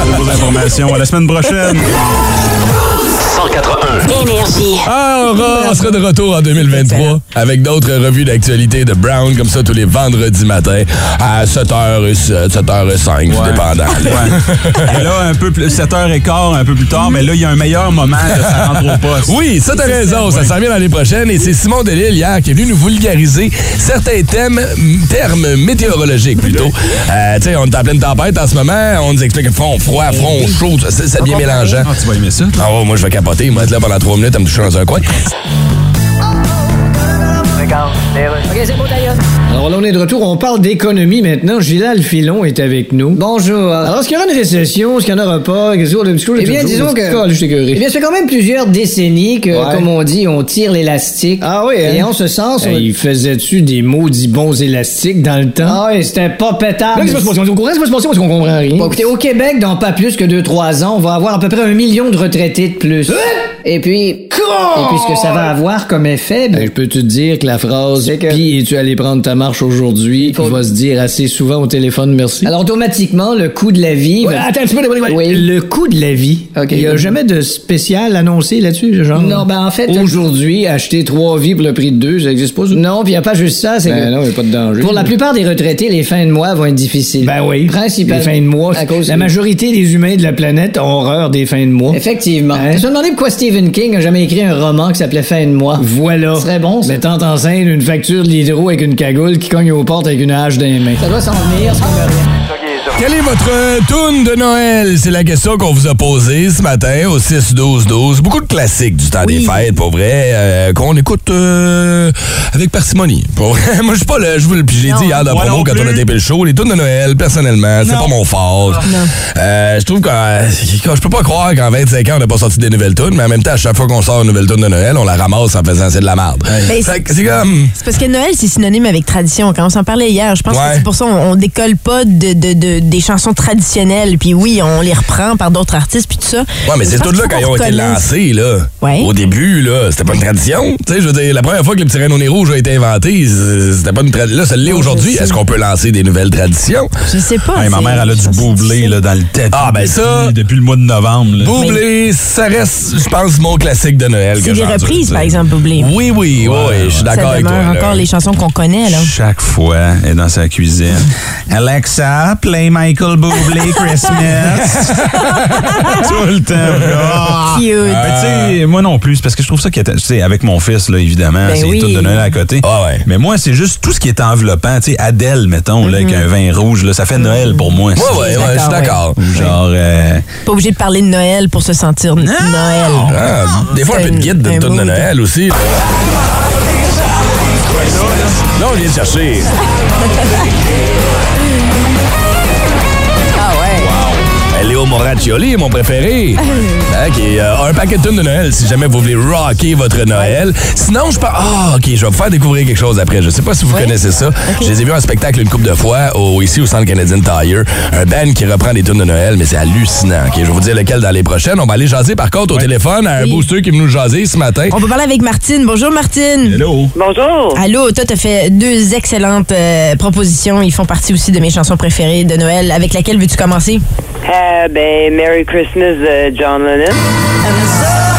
De vos informations à la semaine prochaine. 181. Énergie. Alors, on sera de retour en 2023 avec d'autres revues d'actualité de Brown, comme ça, tous les vendredis matins à 7h, 7h05, tout dépendant. là. Ouais. Et là, un peu plus, 7h15, un peu plus tard, mais là, il y a un meilleur moment de ça rentre au poste. Oui, ça t'as raison, ça s'en vient l'année prochaine et c'est Simon Delille hier qui est venu nous vulgariser certains thèmes, termes météorologiques plutôt. Euh, tu sais, on est en pleine tempête en ce moment, on nous explique front froid, front chaud, ça, ça devient mélangeant. Ah, tu vas aimer ça, toi? Ah ouais, moi je vais capoter, moi être là pendant trois minutes à me toucher dans un coin. Alors là, on est de retour. On parle d'économie maintenant. Gilal Filon est avec nous. Bonjour. Alors, est-ce qu'il y aura une récession? Est-ce qu'il n'y en aura pas? Qu'est-ce qu'on a Eh bien, disons que- Eh bien, ça fait quand même plusieurs décennies que, Ouais. comme on dit, on tire l'élastique. Ah oui, hein? Et en ce sens, on... Hey, faisait-tu des maudits bons élastiques dans le temps? Ah oui, c'était pas pétable. Là, qu'est-ce qui va se passer? On est au courant, qu'est-ce qui va se passer parce qu'on comprend rien? Bon, écoutez, au Québec, dans pas plus que 2-3 ans, on va avoir à peu près un million de retraités de plus. Et puis... Et puis, ce que ça va avoir comme effet... ben, je peux te dire que la phrase que- Puis es-tu allé prendre ta marche aujourd'hui? Faut- va se dire assez souvent au téléphone merci. Alors, automatiquement, le coût de la vie... Ouais, attends un petit peu, ouais, ouais. Oui. Le coût de la vie. Il n'y a jamais de spécial annoncé là-dessus, genre? Non, ben, en fait... Aujourd'hui, acheter trois vies pour le prix de deux, ça n'existe pas? Non, puis il n'y a pas juste ça, c'est Ben que... non, il n'y a pas de danger. Pour la plupart des retraités, les fins de mois vont être difficiles. Ben oui. Principalement. Les fins de mois. À cause la majorité des humains de la planète ont horreur des fins de mois. Effectivement. Hein? Je me demandais pourquoi Stephen King a jamais écrit un roman qui s'appelait Fin de mois. Voilà. Ce serait bon, ça. Mettant en scène une facture de l'hydro avec une cagoule qui cogne aux portes avec une hache dans les mains. Ça doit s'en venir, ce qu'on veut rien. Quel est votre tune de Noël? C'est la question qu'on vous a posée ce matin au 6-12-12. Beaucoup de classiques du temps des fêtes, pour vrai, euh, qu'on écoute euh, avec parcimonie. Pour vrai. Moi, je suis pas là, je vous le puis je l'ai dit hier dans la promo quand on a tapé le show. Les tunes de Noël, personnellement, c'est pas mon fort. Euh, je trouve que euh, je peux pas croire qu'en 25 ans, on n'a pas sorti des nouvelles tunes, mais en même temps, à chaque fois qu'on sort une nouvelle tune de Noël, on la ramasse en faisant c'est de la merde. Ben, c'est comme... C'est parce que Noël, c'est synonyme avec tradition. Quand on s'en parlait hier, je pense Ouais. que c'est pour ça on, on décolle pas de, de- de- des chansons traditionnelles. Puis oui, on les reprend par d'autres artistes puis tout ça. Ouais, mais c'est tout là quand ils ont été lancés, là. Ouais. Au début, là, c'était pas une tradition. Tu sais, je veux dire, la première fois que le petit Renault Nez rouge a été inventé, c'était pas une tradition. Là, ça l'est aujourd'hui. Est-ce qu'on peut lancer des nouvelles traditions? Je sais pas. Hey, ma mère, elle a du boublé là, dans le tête. Ah, ben ça- Depuis le mois de novembre. là. Boublé, ça reste, je pense, mon classique de Noël. C'est que des reprises, par exemple, oublié. Oui, oui, oui, Ouais, je suis d'accord avec toi. encore les chansons qu'on connaît, là. Chaque fois, elle est dans sa cuisine. Alexa, play Michael Bublé Christmas. Tout le temps. Ah. Cute. Ben, tu sais, moi non plus, parce que je trouve ça qui est, tu sais, avec mon fils, là, évidemment, Ben c'est oui. tout de Noël à côté. Ah ouais. Mais moi, c'est juste tout ce qui est enveloppant. Tu sais, Adèle, mettons, là, avec un vin rouge, là, ça fait Noël pour moi. Ouais, ouais, ouais, je suis d'accord. Genre, euh, Pas obligé de parler de Noël pour se sentir Noël. Ah, des fois, un peu de guide d'une tune de. Noël aussi. là. Là, on vient de chercher. Morin Moraccioli, mon préféré. Hein, qui est euh, un paquet de tunes de Noël si jamais vous voulez rocker votre Noël. Sinon, je pense. Ah, OK, je vais vous faire découvrir quelque chose après. Je sais pas si vous connaissez ça. Je les ai vus en spectacle une couple de fois au, ici au Centre Canadien Tire. Un band qui reprend des tunes de Noël, mais c'est hallucinant. OK, je vais vous dire lequel dans les prochaines. On va aller jaser par contre au téléphone à un Oui. booster qui est venu nous jaser ce matin. On peut parler avec Martine. Bonjour, Martine. Hello. Bonjour. Allô, toi, t'as fait deux excellentes euh, propositions. Ils font partie aussi de mes chansons préférées de Noël. Avec laquelle veux-tu commencer? Euh, ben, Merry Christmas, euh, John Lennon.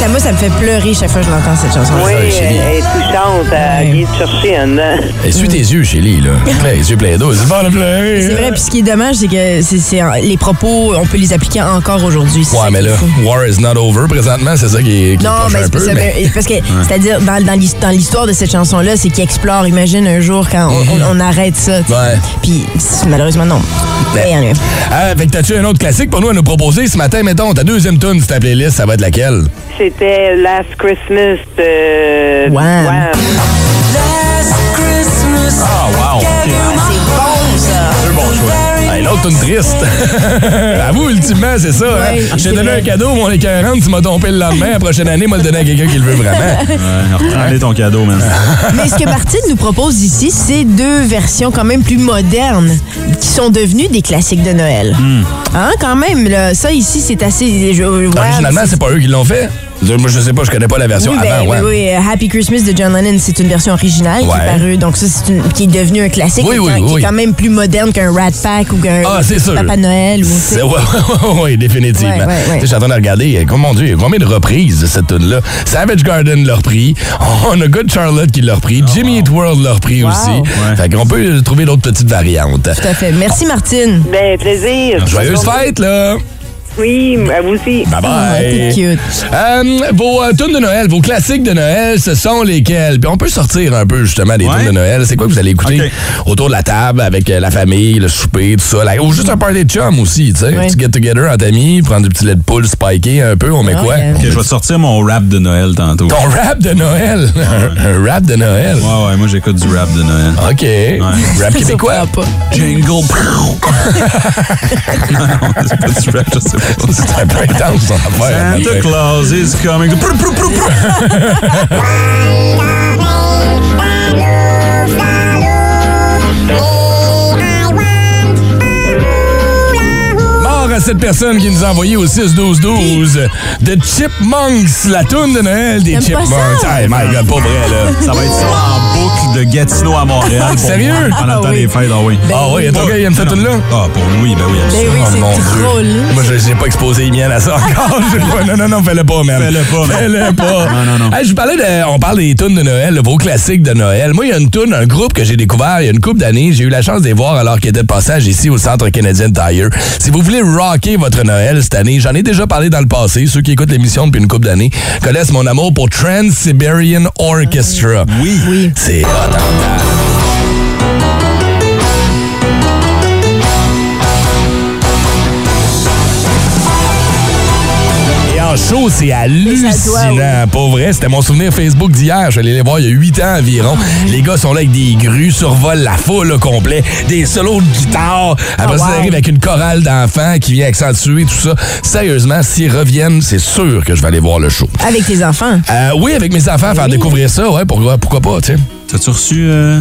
Ça, moi, ça me fait pleurer chaque fois que je l'entends, cette chanson. Oui, elle est touchante. Elle te chercher en dedans. Essuie tes yeux, Chélie, là. Plein, les yeux pleins d'eau. C'est bon de pleurer. C'est vrai, puis ce qui est dommage, c'est que c'est, les propos, on peut les appliquer encore aujourd'hui. Ouais, mais là, war is not over présentement, c'est ça qui est, qui Non, mais un c'est parce que, c'est-à-dire, dans, dans l'his- dans l'histoire de cette chanson-là, c'est qu'il explore. Imagine un jour quand on, on- on arrête ça. tu sais. Ouais. Puis, malheureusement, non. Mais, anyway. Ah, fait que t'as-tu un autre classique pour nous à nous proposer ce matin? Mettons, ta deuxième tune sur ta playlist, ça va être laquelle? C'était Last Christmas de... Wham. Ah, wow. C'est bon, ça. Deux bons choix. Hey, L'autre tune triste. à vous, ultimement, c'est ça. hein? Ouais, Je t'ai c'est donné un cadeau, mon écœurante, tu m'as tombé le lendemain. La prochaine année, moi, le donner à quelqu'un qui le veut vraiment. Ouais, reprends ton cadeau, man. Mais ce que Martine nous propose ici, c'est deux versions quand même plus modernes qui sont devenues des classiques de Noël. Hein, quand même, là, ça ici, c'est assez. je- ouais, Originalement, c'est pas eux qui l'ont fait. Moi, je sais pas, je connais pas la version Oui, ben, avant. ouais. oui, oui, euh, Happy Christmas de John Lennon, c'est une version originale qui est parue. Donc ça, c'est une- qui est devenue un classique, Oui, qui, oui, qui oui. est quand même plus moderne qu'un Rat Pack ou qu'un Ah, c'est sûr. Papa Noël. Ou, tu sais. C'est- Ouais, ouais, ouais, définitivement. Ouais, ouais, ouais. Tu sais, Je suis en train de regarder, euh, oh mon Dieu, combien de reprises cette tune-là. Savage Garden l'a repris. On a Good Charlotte qui l'a repris. Jimmy Eat World l'a repris Wow. aussi. Fait qu'on peut trouver d'autres petites variantes. Tout à fait. Merci, Martine. Ben, plaisir. Joyeuse fête, là! Oui, à vous aussi. Bye bye! Ah, cute. Euh, vos euh, tunes de Noël, vos classiques de Noël, ce sont lesquels? Puis on peut sortir un peu justement des Ouais. tunes de Noël. C'est quoi que vous allez écouter autour de la table avec euh, la famille, le souper, tout ça? là. ou juste un party de chum aussi, tu sais. Ouais. Un petit get-together entre amis, prendre du petit lait de poule spiké un peu, on met Ah, quoi? je vais sortir mon rap de Noël tantôt. Ton rap de Noël! un, un rap de Noël? Ouais, ouais, moi j'écoute du rap de Noël. OK. Rap québécois? Jingle. non, non, c'est pas du rap, je sais pas. C'est un peu intense, son affaire. Santa Claus is coming. Prou, prou, prou, prou. Mort à cette personne qui nous a envoyé au 6-12-12 de Chipmunks, la toune de Noël des pas Chipmunks. ça? Hey, my God, pas vrai, là. Ça va être ça boucle de Gatineau à Montréal. pour Sérieux? moi, Pendant le Ah temps oui. des fêtes, ah oui. Ah oui, il y a ton gars, il aime cette tune-là? Ah, pour Louis, ben oui, Ben oui, Oh, c'est mon drôle. Moi, je n'ai pas exposé les miennes à ça encore. Non, non, non, fais-le pas, man. Fais-le pas, man. Fais-le pas. Non, non, non. Hey, je vous parlais de. On parle des tunes de Noël, là, vos classiques de Noël. Moi, il y a une tune, un groupe que j'ai découvert il y a une couple d'années. J'ai eu la chance de les voir alors qu'ils étaient de passage ici au Centre Canadien Tire. Si vous voulez rocker votre Noël cette année, j'en ai déjà parlé dans le passé. Ceux qui écoutent l'émission depuis une couple d'années connaissent mon amour pour Trans-Siberian Orchestra. Oui. Oui. C'est hot en tabarnak. Show, c'est hallucinant. Pas vrai, c'était mon souvenir Facebook d'hier. Je suis allé les voir il y a 8 ans environ. Les gars sont là avec des grues, survolent la foule au complet, des solos de guitare. Après Oh, ça, wow. ils arrivent avec une chorale d'enfants qui vient accentuer tout ça. Sérieusement, s'ils reviennent, c'est sûr que je vais aller voir le show. Avec tes enfants? Euh, oui, avec mes enfants, faire découvrir ça, ouais, pourquoi, pourquoi pas, tu sais. T'as-tu reçu euh,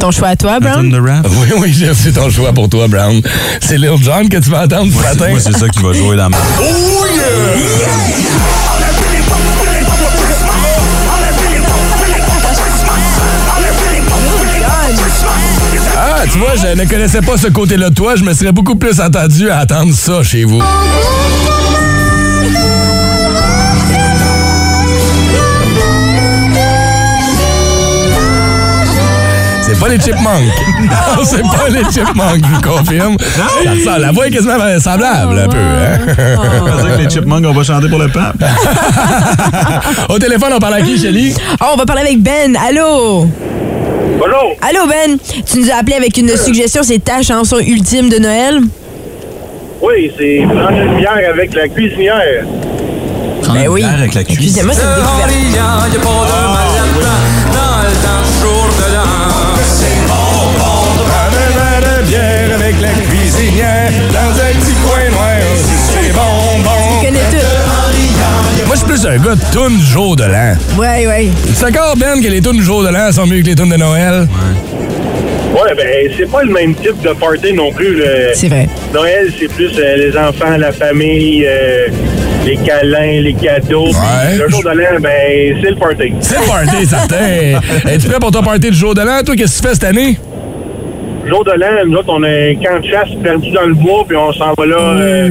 Ton choix à toi, Brown? de rap? Oui, oui, j'ai reçu ton choix pour toi, Brown. C'est Lil Jon que tu vas entendre ce c'est- matin. Moi, c'est ça qui va jouer dans ma. Ah, tu vois, je ne connaissais pas ce côté-là de toi. Je me serais beaucoup plus attendu à attendre ça chez vous. C'est pas les chipmunks. Non, c'est pas les chipmunks, je vous confirme. Ça la voix est quasiment semblable, un peu. Hein? Que les Chipmunks, on va chanter pour le pape. Au téléphone, on parle à qui, Shelly? Oh, on va parler avec Ben. Allô? Bonjour. Allô, Ben? Tu nous as appelé avec une suggestion. C'est ta chanson ultime de Noël? Oui, c'est prendre une bière avec la cuisinière. Prendre Ben une oui. bière avec la cuisse. Excusez-moi, c'est une découverte. Plus un gars de tunes du jour de l'an. Ouais, ouais. C'est d'accord, Ben, que les tunes du jour de l'an sont mieux que les tunes de Noël? Ouais, ben, c'est pas le même type de party non plus. le- C'est vrai. Noël, c'est plus euh, les enfants, la famille, euh, les câlins, les cadeaux. Puis Le jour de l'an, ben, c'est le party. C'est le party, certain. Es-tu prêt pour ton party du jour de l'an? Toi, qu'est-ce que tu fais cette année? Jour de l'an, nous autres, on a un camp de chasse perdu dans le bois, puis on s'en va là. euh,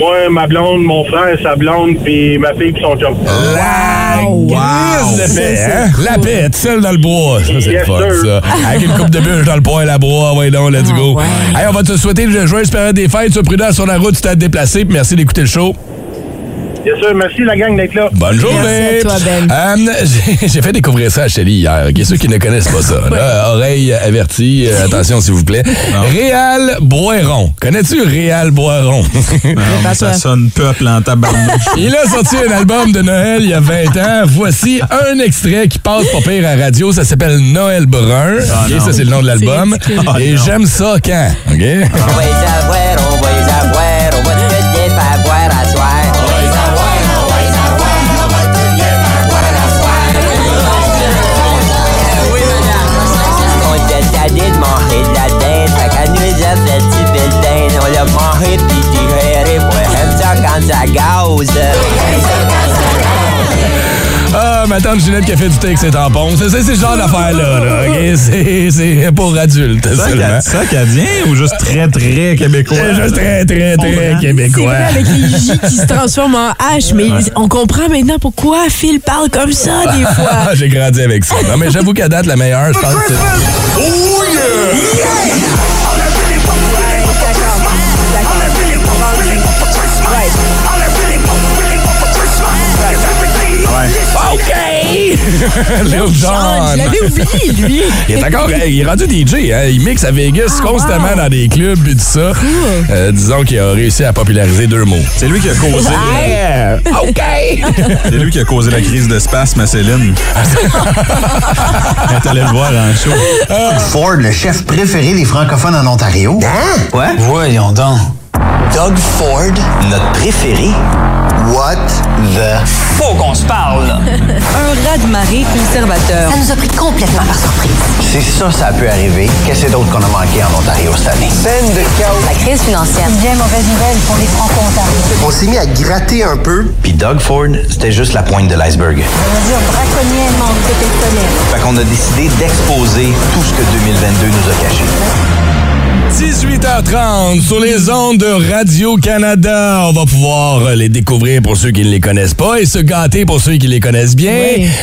moi, ma blonde, mon frère, sa blonde, puis ma fille, puis son chum. La grise de paix, hein? La paix, seule dans le bois. Ça, c'est Yes, fun, sir. ça. Avec une coupe de bûche dans le poêle à bois. Ouais, donc, let's go. Hey, on va te souhaiter le joyeux période des fêtes. Sois prudent sur la route, tu t'es déplacé. Puis merci d'écouter le show. Bien sûr, merci la gang d'être là. Bonne journée. Euh, j'ai- J'ai fait découvrir ça à Shelly hier. OK, ceux qui ne connaissent pas ça. Là, oreille avertie, euh, attention s'il vous plaît. Réal Boiron. Connais-tu Réal Boiron? Non, ça sonne peuple en tabarnouche. Il a sorti un album de Noël il y a 20 ans. Voici un extrait qui passe pas pire à radio. Ça s'appelle Noël Brun. OK, non. ça, c'est le nom de l'album. Et j'aime ça quand? OK? J'aime ça quand ça gaze. Ah, ma tante Ginette qui a fait du thé avec ses tampons. C'est c'est- c'est ce genre d'affaire-là. Là, OK? C'est- C'est pour adultes seulement. Ça acadien ou juste très, très québécois? C'est juste très, très, très C'est québécois. avec les J qui se transforment en H, mais Ouais. on comprend maintenant pourquoi Phil parle comme ça des fois. J'ai grandi avec ça. Non, mais j'avoue qu'à date, la meilleure, je pense que c'est... Oh OK! Lil Jon. Je l'avais oublié, lui. Il est encore, il est rendu DJ, hein? il mixe à Vegas constamment dans des clubs et tout ça. Euh, disons qu'il a réussi à populariser deux mots. C'est lui qui a causé. Yeah! OK! C'est lui qui a causé la crise de spasme à Céline. Elle allait le voir en show. Ford, le chef préféré des francophones en Ontario. Hein? Ouais? Voyons donc. Doug Ford, notre préféré? What the... Faut qu'on se parle, là. Un raz-de-marée conservateur. Ça nous a pris complètement par surprise. Si ça, ça a pu arriver, qu'est-ce que c'est d'autre qu'on a manqué en Ontario cette année? Scène de chaos. La crise financière. Bien mauvaise nouvelle pour les franco-ontariens. On s'est mis à gratter un peu. Puis Doug Ford, c'était juste la pointe de l'iceberg. On va dire braconnier, manque de personnel. Fait qu'on a décidé d'exposer tout ce que 2022 nous a caché. 18h30 sur les ondes de Radio-Canada. On va pouvoir euh, les découvrir pour ceux qui ne les connaissent pas et se gâter pour ceux qui les connaissent bien.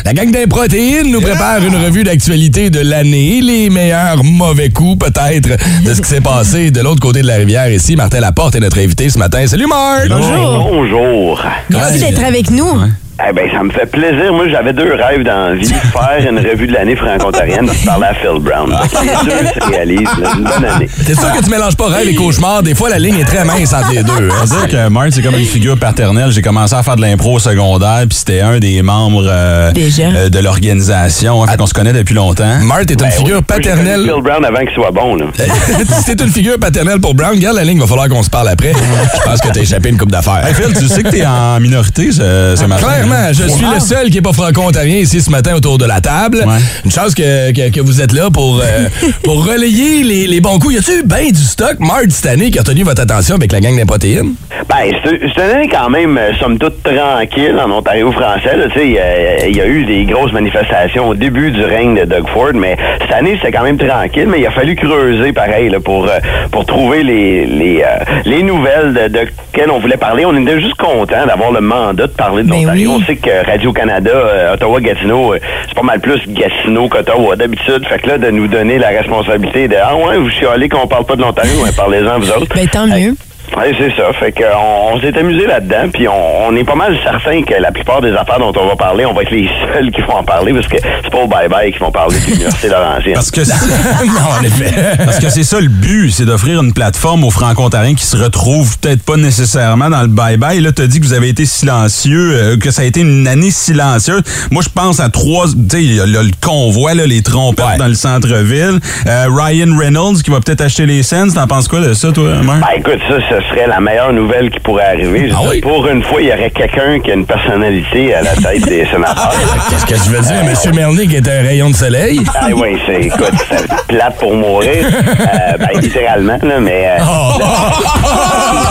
La gang d'Improtéines nous prépare une revue d'actualité de l'année. Les meilleurs mauvais coups, peut-être, de ce qui s'est passé de l'autre côté de la rivière ici. Martin Laporte est notre invité ce matin. Salut, Marc! Bonjour. Bonjour. Merci d'être avec nous. Eh ben, ça me fait plaisir. Moi, j'avais deux rêves dans la vie. Faire une revue de l'année franco-ontarienne puis parler à Phil Brown. Que Les deux se réalisent. là. Une bonne année. T'es sûr que tu mélanges pas rêve et cauchemar? Des fois, la ligne est très mince entre les deux. hein. On dire que Martin, c'est comme une figure paternelle. J'ai commencé à faire de l'impro au secondaire, puis c'était un des membres euh, euh, de l'organisation. Fait qu'on se connaît depuis longtemps. Marthe est une figure paternelle. Phil Brown avant qu'il soit bon. Là. si t'es une figure paternelle pour Brown, regarde la ligne, va falloir qu'on se parle après. Je pense que t'as échappé une coupe d'affaires. Hey Phil, tu sais que t'es en minorité ce, ce matin. Clairement, je suis le seul qui est pas franco-ontarien ici ce matin autour de la table. Une chance que, que, que vous êtes là pour, euh, pour relayer les, les bons coups. Y a-tu eu bien du stock, Marthe, cette année, qui a tenu votre attention avec la gang d'improtéines? Ben, c'est une année quand même, euh, somme toute, tranquille en Ontario français. sais, Il y a- il y, a eu des grosses manifestations au début du règne de Doug Ford, mais cette année, c'était quand même tranquille. Mais il a fallu creuser, pareil, là, pour, euh, pour trouver les, les, euh, les nouvelles de, de quelles on voulait parler. On était juste content d'avoir le mandat de parler de l'Ontario. On sait que Radio-Canada, euh, Ottawa-Gatineau, euh, c'est pas mal plus Gatineau qu'Ottawa d'habitude. Fait que là, de nous donner la responsabilité de « Ah ouais, vous chialez qu'on parle pas de l'Ontario, mais parlez-en vous autres. » Ben, tant mieux. Ouais, c'est ça. Fait que on, s'est amusé là-dedans, puis on, on est pas mal certain que la plupart des affaires dont on va parler, on va être les seuls qui vont en parler, parce que c'est pas au bye-bye qui vont parler de l'Université Laurentienne. Parce que non, en effet. Parce que c'est ça le but, c'est d'offrir une plateforme aux franco-ontariens qui se retrouvent peut-être pas nécessairement dans le bye-bye. Là, tu as dit que vous avez été silencieux, euh, que ça a été une année silencieuse. Moi, je pense à trois, tu sais, il y a le, convoi, là, les trompettes dans le centre-ville. Euh, Ryan Reynolds qui va peut-être acheter les scènes. T'en penses quoi de ça, toi, Marc? Ben écoute, ça, ce serait la meilleure nouvelle qui pourrait arriver. Je Ah Pour une fois, il y aurait quelqu'un qui a une personnalité à la tête des sénateurs. Qu'est-ce que tu veux dire? Monsieur Melnick est un rayon de soleil? Ah oui, c'est, écoute, c'est plate pour mourir. Euh, ben, littéralement, là, mais... euh,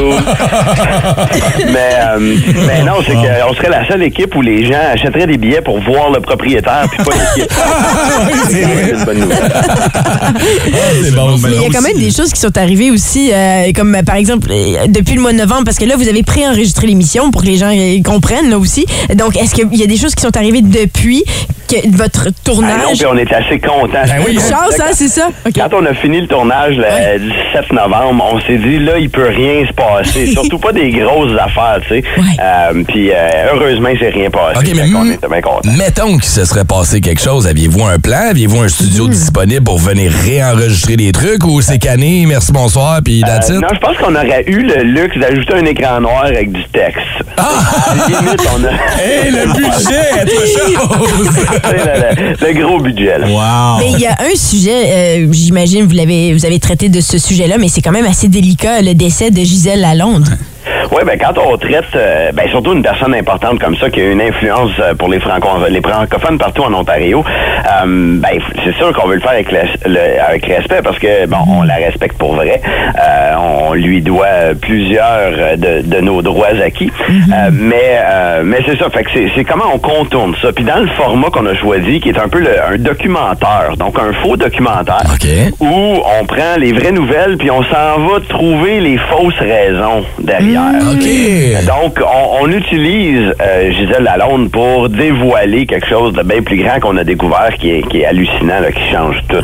mais, euh, mais non, c'est qu'on serait la seule équipe où les gens achèteraient des billets pour voir le propriétaire, puis pas l'équipe. c'est une bonne nouvelle. bon, Mais il y a quand même des choses qui sont arrivées aussi, euh, comme par exemple euh, depuis le mois de novembre, parce que là, vous avez pré-enregistré l'émission pour que les gens comprennent là aussi. Donc, est-ce qu'il y a des choses qui sont arrivées depuis que votre Ah non, tournage? puis on est assez contents. Ben Une chance, hein, c'est ça? Quand on a fini le tournage le 17 novembre, on s'est dit là, il peut rien se passer. Surtout pas des grosses affaires, tu sais. Euh, Puis euh, heureusement, il s'est rien passé. Mais mm, était bien contents. mettons que se serait passé quelque chose. Aviez-vous un plan? Aviez-vous un studio Hmm. disponible pour venir réenregistrer des trucs ou c'est canné, merci, bonsoir, puis that's Euh, non, je pense qu'on aurait eu le luxe d'ajouter un écran noir avec du texte. Ah! Limite, on a. Hey, le budget, chose! C'est le, le- le gros budget, là. Mais il y a un sujet, euh, j'imagine, vous l'avez, vous avez traité de ce sujet-là, mais c'est quand même assez délicat, le décès de Gisèle Lalonde. Oui, ben quand on traite, euh, ben surtout une personne importante comme ça qui a une influence euh, pour les, franco les francophones partout en Ontario, euh, ben c'est sûr qu'on veut le faire avec, le- le- avec respect parce que bon, on la respecte pour vrai. Euh, on lui doit plusieurs de, de nos droits acquis, Euh, mais euh, mais c'est ça. Fait que c'est c'est comment on contourne ça. Puis dans le format qu'on a choisi, qui est un peu le- un documentaire, donc un faux documentaire, où on prend les vraies nouvelles puis on s'en va trouver les fausses raisons derrière. Donc, on, on utilise euh, Gisèle Lalonde pour dévoiler quelque chose de bien plus grand qu'on a découvert, qui est, qui est hallucinant, là, qui change tout.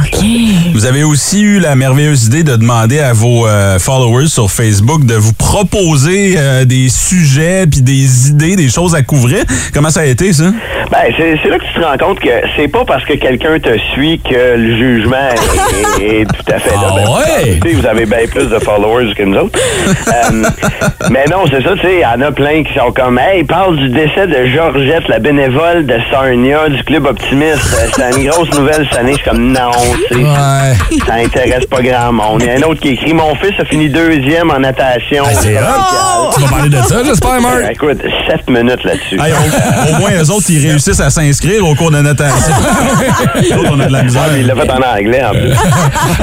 Vous avez aussi eu la merveilleuse idée de demander à vos euh, followers sur Facebook de vous proposer euh, des sujets puis des idées, des choses à couvrir. Comment ça a été, ça? Ben, c'est là que tu te rends compte que c'est pas parce que quelqu'un te suit que le jugement est, est- est tout à fait là. Ben, ouais? sais, Vous avez bien plus de followers que nous autres. Euh, mais non, c'est ça, tu sais, il y en a plein qui sont comme, hey, parle du décès de Georgette, la bénévole de Sarnia, du Club Optimiste. Euh, C'est une grosse nouvelle cette année. Je suis comme, non, tu sais, ça intéresse pas grand monde. Il y a un autre qui écrit, mon fils a fini deuxième en natation. c'est hot. Tu vas parler de ça, j'espère, Marc? Euh, Écoute, sept minutes là-dessus. Hey, au, au moins, eux autres, ils réussissent à s'inscrire au cours de natation. Autres, on a de la misère. Ah, il l'a fait en anglais, en plus.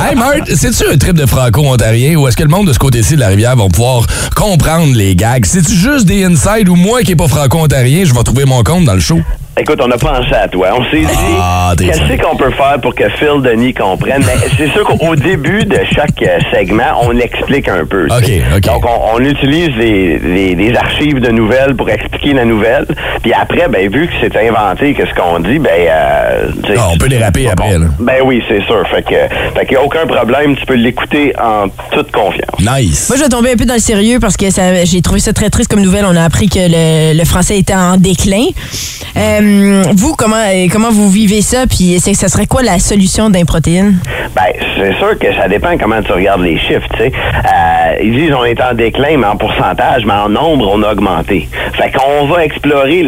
hey, Marc, c'est-tu un trip de franco-ontarien ou est-ce que le monde de ce côté-ci de la rivière va pouvoir comprendre les gags? C'est-tu juste des inside ou moi qui n'est pas franco-ontarien, je vais trouver mon compte dans le show? Écoute, on a pensé à toi. On s'est dit, Ah, qu'est-ce qu'on peut faire pour que Phil Denis comprenne? Mais c'est sûr qu'au début de chaque euh, segment, on explique un peu. tu sais. Donc, on, on utilise des, des- des archives de nouvelles pour expliquer la nouvelle. Puis après, ben, vu que c'est inventé, que ce qu'on dit, ben... euh, Ah, on peut déraper après, là. Ben oui, c'est sûr. Fait que, fait qu'il n'y a aucun problème. Tu peux l'écouter en toute confiance. Nice. Moi, je vais tomber un peu dans le sérieux parce que j'ai trouvé ça très triste comme nouvelle. On a appris que le, le français était en déclin. Euh, vous, comment, euh, comment vous vivez ça? Puis, c'est- ça serait quoi la solution d'improtéine? Ben, c'est sûr que ça dépend comment tu regardes les chiffres, tu sais. Euh, ils disent on est en déclin, mais en pourcentage, mais en nombre, on a augmenté. Fait qu'on va explorer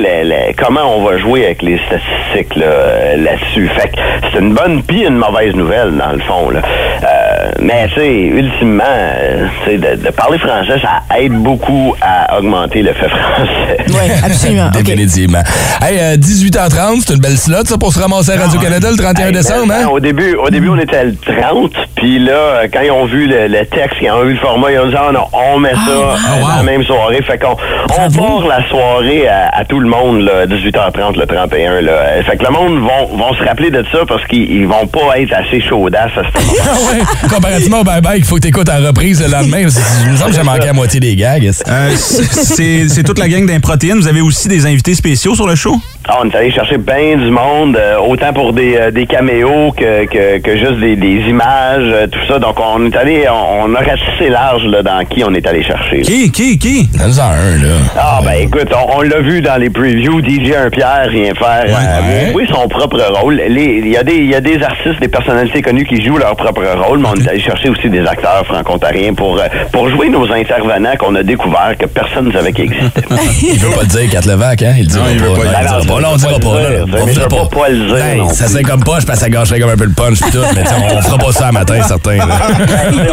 comment on va jouer avec les statistiques là, euh, là-dessus. fait que c'est une bonne puis une mauvaise nouvelle, dans le fond. Là. Euh, mais, tu sais, ultimement, euh, tu sais, de, de parler français, ça aide beaucoup à augmenter le fait français. Oui, absolument. Définitivement. Hey, euh, 18h30, c'est une belle slot, ça, pour se ramasser à Radio-Canada le 31 Hey, décembre, ben, hein? Au début, au début, on était à le 30, puis là, euh, quand ils ont vu le, le texte, quand ils ont vu le format, ils ont dit, ah non, on met ça euh, la même soirée. Fait qu'on on part la soirée à, à tout le monde, là, 18h30, le 31. Là. Euh, Fait que le monde vont, vont se rappeler de ça parce qu'ils ils vont pas être assez chaudasses à ce moment Ah ouais, comparativement au bye-bye faut que t'écoutes en reprise le lendemain. Il me semble que j'ai manqué à moitié des gags. Euh, c'est c'est toute la gang d'improtéines. Vous avez aussi des invités spéciaux sur le show? Ah, on est allé chercher bien du monde, euh, autant pour des, euh, des caméos que, que, que juste des, des images, euh, tout ça. Donc, on est allé, on, on a ratissé large là, dans qui on est allé chercher. Qui, qui, qui? Dans un, là. Ah, ben écoute, on, on l'a vu dans les previews, DJ un Pierre vient faire euh, jouer son propre rôle. Les- Il y, a des- il y a des artistes, des personnalités connues qui jouent leur propre rôle, mais on est allé chercher aussi des acteurs franco-ontariens pour, euh, pour jouer nos intervenants qu'on a découvert que personne ne savait qu'ils existaient. Il veut pas le dire, Kat Levac, hein? Il le dira Non, il pas. veut pas le il pas. Non, on dira pas. là, là. On dira pas. pas le dire Ça serait comme poche, parce que ça gâcherait comme un peu le punch pis tout. Mais on fera pas ça à matin, certain. là.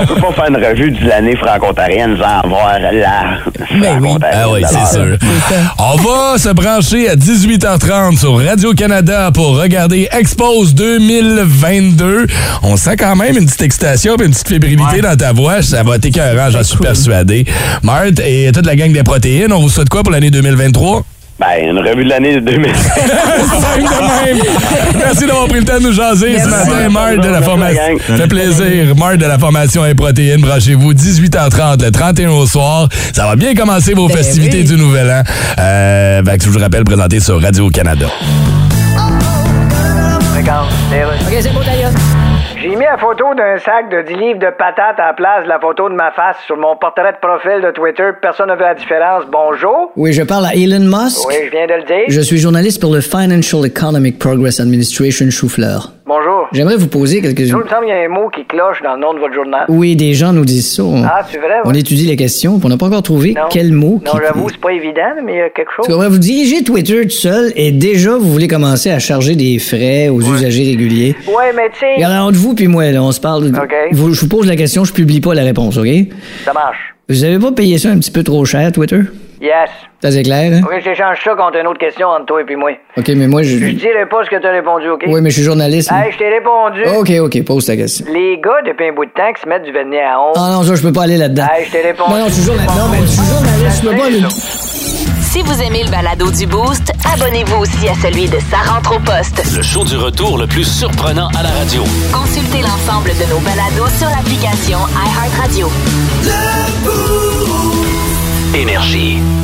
On peut pas faire une revue de l'année franco-ontarienne sans avoir la. Ah oui, c'est sûr. On va se brancher à 18h30 sur Radio-Canada pour regarder Expose 2022. On sent quand même une petite excitation et une petite fébrilité dans ta voix. Ça va être écœurant, j'en suis persuadé. Marthe et toute la gang des protéines, on vous souhaite quoi pour l'année 2023? Ben, une revue de l'année de 2020. Simple de même. Merci d'avoir pris le temps de nous jaser ce Merci. matin. Marc de la formation. la gang. Ça fait plaisir. Marc de la formation et protéines. Branchez-vous 18h30 le 31 au soir. Ça va bien commencer vos festivités du Nouvel An. Euh, ben, que je vous rappelle, présenté sur Radio-Canada. OK, c'est bon, d'ailleurs. Mis la photo d'un sac de 10 livres de patates à la place de la photo de ma face sur mon portrait de profil de Twitter. Personne n'a vu la différence. Bonjour. Oui, je parle à Elon Musk. Oui, je viens de le dire. Je suis journaliste pour le Financial Economic Progress Administration Choufleur. Bonjour. J'aimerais vous poser quelques... Il me semble qu'il y a un mot qui cloche dans le nom de votre journal. Oui, des gens nous disent ça. On, Ah, c'est vrai? on ouais? étudie les questions, puis on n'a pas encore trouvé Non. quel mot Non, qui... j'avoue, c'est pas évident, mais il y a quelque chose. Parce va vous diriger Twitter tout seul et déjà vous voulez commencer à charger des frais aux usagers réguliers. Ouais, mais tu sais. Regardez, entre vous puis moi, là, on se parle. Vous- je vous pose la question, je publie pas la réponse, OK? Ça marche. Vous avez pas payé ça un petit peu trop cher, Twitter? Yes. Ça, c'est clair, hein? Ok, je t'échange ça contre une autre question entre toi et puis moi. OK, mais moi, je... Je dirai pas ce que t'as répondu, OK? Oui, mais je suis journaliste. Hey, je t'ai répondu. OK, OK, pose ta question. Les gars, depuis un bout de temps, qui se mettent du vernis à ongles. Ah non, ça, je peux pas aller là-dedans. Hey, je t'ai répondu. Non, non, je suis journaliste. Non, mais je suis journaliste, je peux pas aller... Si vous aimez le balado du Boost, abonnez-vous aussi à celui de Sa rentre au poste. Le show du retour le plus surprenant à la radio. Consultez l'ensemble de nos balados sur l'application iHeartRadio. Énergie.